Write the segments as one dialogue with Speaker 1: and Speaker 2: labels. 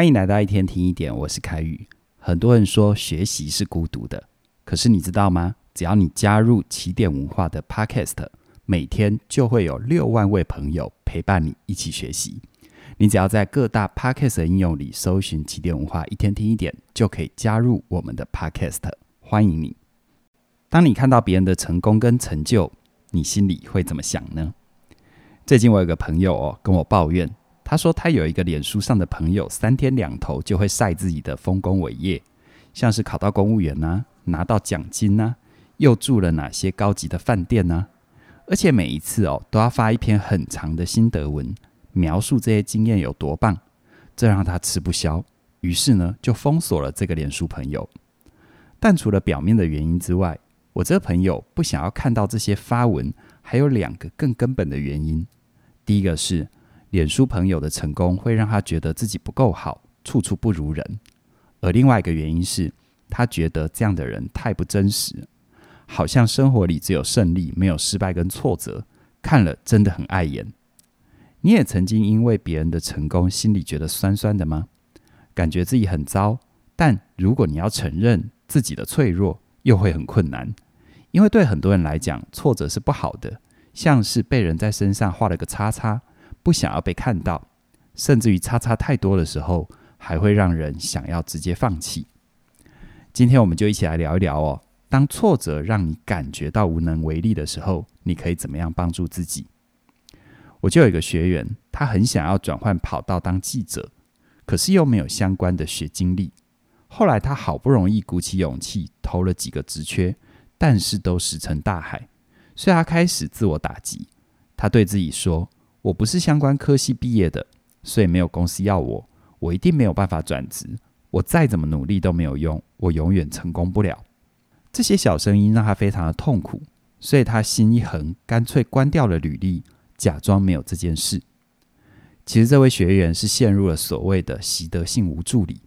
Speaker 1: 欢迎来到一天听一点，我是凯宇。很多人说学习是孤独的，可是你知道吗？只要你加入起点文化的 Podcast，每天就会有六万位朋友陪伴你一起学习。你只要在各大 Podcast 的应用里搜寻起点文化，一天听一点，就可以加入我们的 Podcast。欢迎你。当你看到别人的成功跟成就，你心里会怎么想呢？最近我有个朋友哦，跟我抱怨。他说，他有一个脸书上的朋友，三天两头就会晒自己的丰功伟业，像是考到公务员呐、拿到奖金呐、又住了哪些高级的饭店呐、而且每一次哦，都要发一篇很长的心得文，描述这些经验有多棒，这让他吃不消，于是呢，就封锁了这个脸书朋友。但除了表面的原因之外，我这个朋友不想要看到这些发文，还有两个更根本的原因，第一个是。脸书朋友的成功会让他觉得自己不够好，处处不如人。而另外一个原因是，他觉得这样的人太不真实，好像生活里只有胜利，没有失败跟挫折，看了真的很碍眼。你也曾经因为别人的成功，心里觉得酸酸的吗？感觉自己很糟，但如果你要承认自己的脆弱，又会很困难，因为对很多人来讲，挫折是不好的，像是被人在身上画了个叉叉。不想要被看到，甚至于叉叉太多的时候，还会让人想要直接放弃。今天我们就一起来聊一聊哦，当挫折让你感觉到无能为力的时候，你可以怎么样帮助自己？我就有一个学员，他很想要转换跑道当记者，可是又没有相关的学经历。后来他好不容易鼓起勇气投了几个职缺，但是都石沉大海，所以他开始自我打击。他对自己说，我不是相关科系毕业的，所以没有公司要我，我一定没有办法转职。我再怎么努力都没有用，我永远成功不了。这些小声音让他非常的痛苦，所以他心一横，干脆关掉了履历，假装没有这件事。其实这位学员是陷入了所谓的习得性无助里，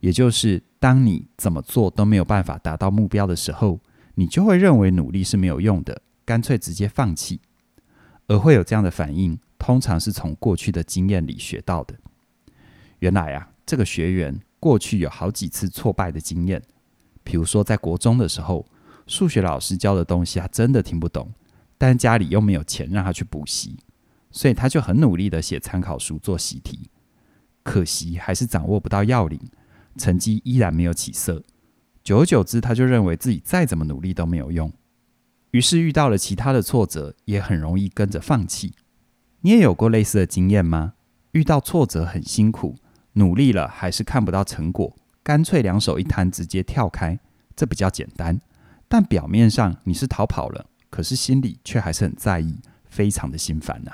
Speaker 1: 也就是当你怎么做都没有办法达到目标的时候，你就会认为努力是没有用的，干脆直接放弃。而会有这样的反应，通常是从过去的经验里学到的。原来啊，这个学员过去有好几次挫败的经验。比如说，在国中的时候，数学老师教的东西他真的听不懂，但家里又没有钱让他去补习，所以他就很努力的写参考书做习题。可惜还是掌握不到要领，成绩依然没有起色。久而久之，他就认为自己再怎么努力都没有用。于是遇到了其他的挫折，也很容易跟着放弃。你也有过类似的经验吗？遇到挫折很辛苦，努力了还是看不到成果，干脆两手一摊，直接跳开。这比较简单，但表面上你是逃跑了，可是心里却还是很在意，非常的心烦呐。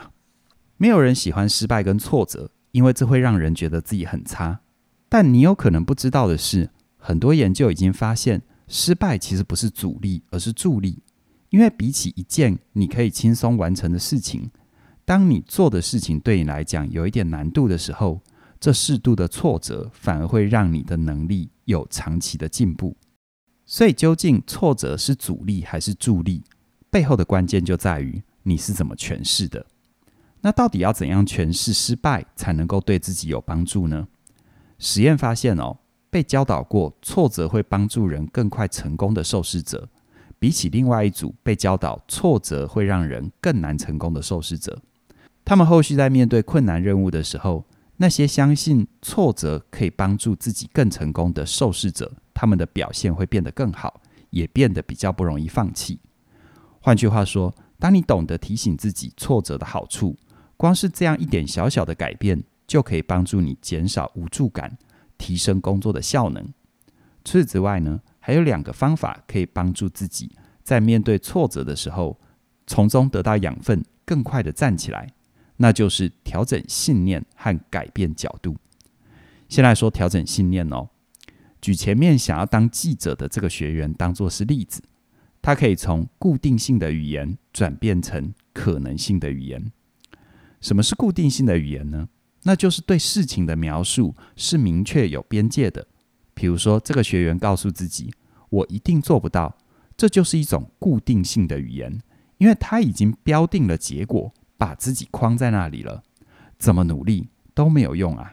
Speaker 1: 没有人喜欢失败跟挫折，因为这会让人觉得自己很差。但你有可能不知道的是，很多研究已经发现，失败其实不是阻力，而是助力。因为比起一件你可以轻松完成的事情，当你做的事情对你来讲有一点难度的时候，这适度的挫折反而会让你的能力有长期的进步。所以，究竟挫折是阻力还是助力，背后的关键就在于你是怎么诠释的。那到底要怎样诠释失败才能够对自己有帮助呢？实验发现哦，被教导过挫折会帮助人更快成功的受试者。比起另外一组被教导挫折会让人更难成功的受试者，他们后续在面对困难任务的时候，那些相信挫折可以帮助自己更成功的受试者，他们的表现会变得更好，也变得比较不容易放弃。换句话说，当你懂得提醒自己挫折的好处，光是这样一点小小的改变，就可以帮助你减少无助感，提升工作的效能。除此之外呢，还有两个方法可以帮助自己在面对挫折的时候，从中得到养分，更快的站起来。那就是调整信念和改变角度。先来说调整信念哦，举前面想要当记者的这个学员当作是例子，他可以从固定性的语言转变成可能性的语言。什么是固定性的语言呢？那就是对事情的描述是明确有边界的。比如说，这个学员告诉自己：“我一定做不到。”这就是一种固定性的语言，因为他已经标定了结果，把自己框在那里了，怎么努力都没有用啊。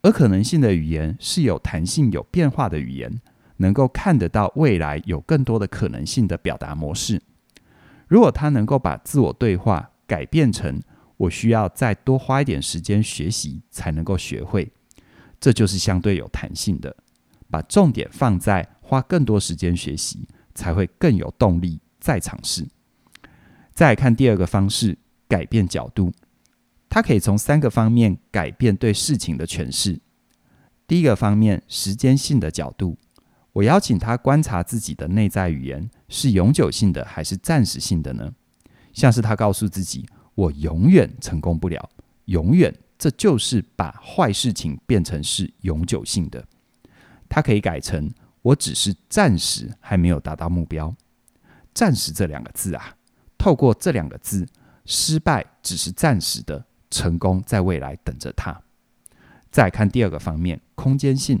Speaker 1: 而可能性的语言是有弹性、有变化的语言，能够看得到未来有更多的可能性的表达模式。如果他能够把自我对话改变成我需要再多花一点时间学习才能够学会，这就是相对有弹性的。把重点放在花更多时间学习，才会更有动力再尝试。再看第二个方式，改变角度。它可以从三个方面改变对事情的诠释。第一个方面，时间性的角度，我邀请他观察自己的内在语言是永久性的还是暂时性的呢？像是他告诉自己：“我永远成功不了，永远。”这就是把坏事情变成是永久性的。他可以改成：“我只是暂时还没有达到目标。”暂时这两个字啊，透过这两个字，失败只是暂时的。成功在未来等着他。再看第二个方面，空间性，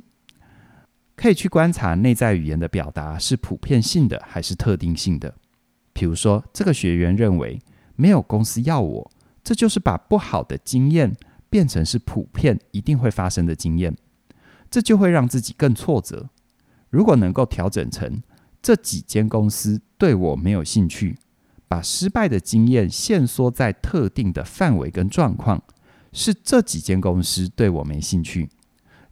Speaker 1: 可以去观察内在语言的表达是普遍性的还是特定性的。比如说，这个学员认为没有公司要我，这就是把不好的经验变成是普遍一定会发生的经验，这就会让自己更挫折。如果能够调整成这几间公司对我没有兴趣。把失败的经验限缩在特定的范围跟状况，是这几间公司对我没兴趣，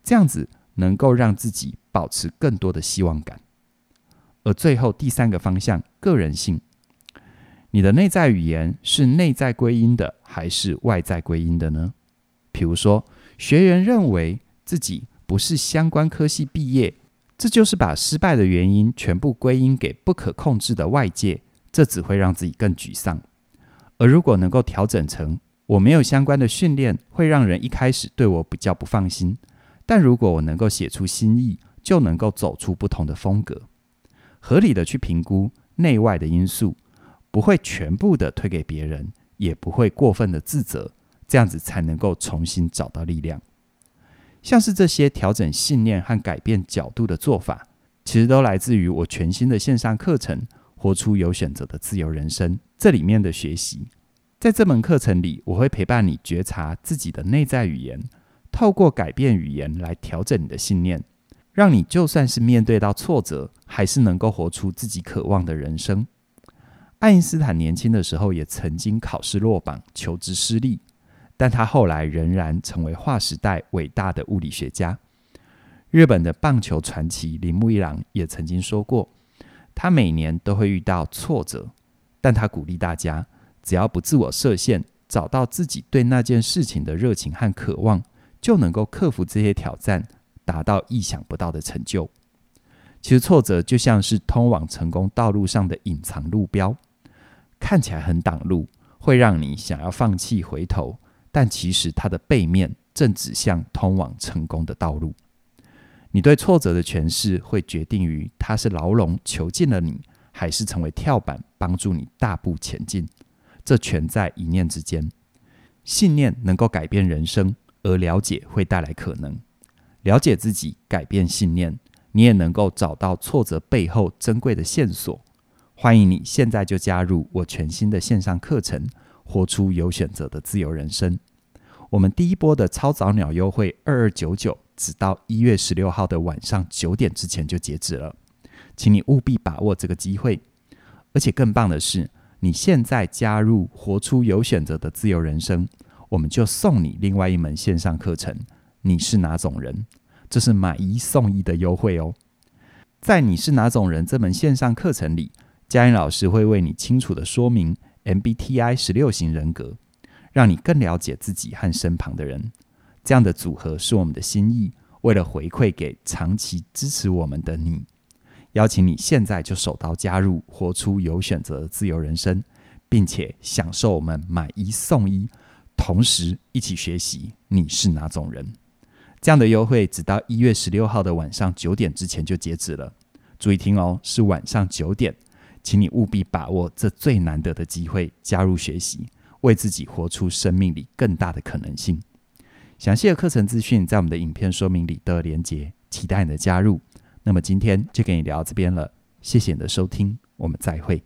Speaker 1: 这样子能够让自己保持更多的希望感。而最后第三个方向，个人性，你的内在语言是内在归因的还是外在归因的呢？比如说，学员认为自己不是相关科系毕业，这就是把失败的原因全部归因给不可控制的外界。这只会让自己更沮丧。而如果能够调整成我没有相关的训练，会让人一开始对我比较不放心。但如果我能够写出新意，就能够走出不同的风格。合理的去评估内外的因素，不会全部的推给别人，也不会过分的自责，这样子才能够重新找到力量。像是这些调整信念和改变角度的做法，其实都来自于我全新的线上课程。活出有选择的自由人生，这里面的学习，在这门课程里，我会陪伴你觉察自己的内在语言，透过改变语言来调整你的信念，让你就算是面对到挫折，还是能够活出自己渴望的人生。爱因斯坦年轻的时候也曾经考试落榜，求职失利，但他后来仍然成为划时代伟大的物理学家。日本的棒球传奇铃木一朗也曾经说过。他每年都会遇到挫折，但他鼓励大家，只要不自我设限，找到自己对那件事情的热情和渴望，就能够克服这些挑战，达到意想不到的成就。其实挫折就像是通往成功道路上的隐藏路标，看起来很挡路，会让你想要放弃回头，但其实它的背面正指向通往成功的道路。你对挫折的诠释会决定于它是牢笼囚禁了你，还是成为跳板帮助你大步前进。这全在一念之间。信念能够改变人生，而了解会带来可能。了解自己，改变信念，你也能够找到挫折背后珍贵的线索。欢迎你现在就加入我全新的线上课程，活出有选择的自由人生。我们第一波的超早鸟优惠二二九九。只到一月十六号的晚上九点之前就截止了，请你务必把握这个机会。而且更棒的是，你现在加入“活出有选择的自由人生”，我们就送你另外一门线上课程。你是哪种人？这是买一送一的优惠哦。在“你是哪种人”这门线上课程里，嘉音老师会为你清楚地说明 MBTI 十六型人格，让你更了解自己和身旁的人。这样的组合是我们的心意，为了回馈给长期支持我们的你，邀请你现在就手刀加入，活出有选择的自由人生，并且享受我们买一送一，同时一起学习你是哪种人。这样的优惠只到一月十六号的晚上九点之前就截止了，注意听哦，是晚上九点，请你务必把握这最难得的机会，加入学习，为自己活出生命里更大的可能性。详细的课程资讯在我们的影片说明里都有连结，期待你的加入。那么今天就跟你聊到这边了，谢谢你的收听，我们再会。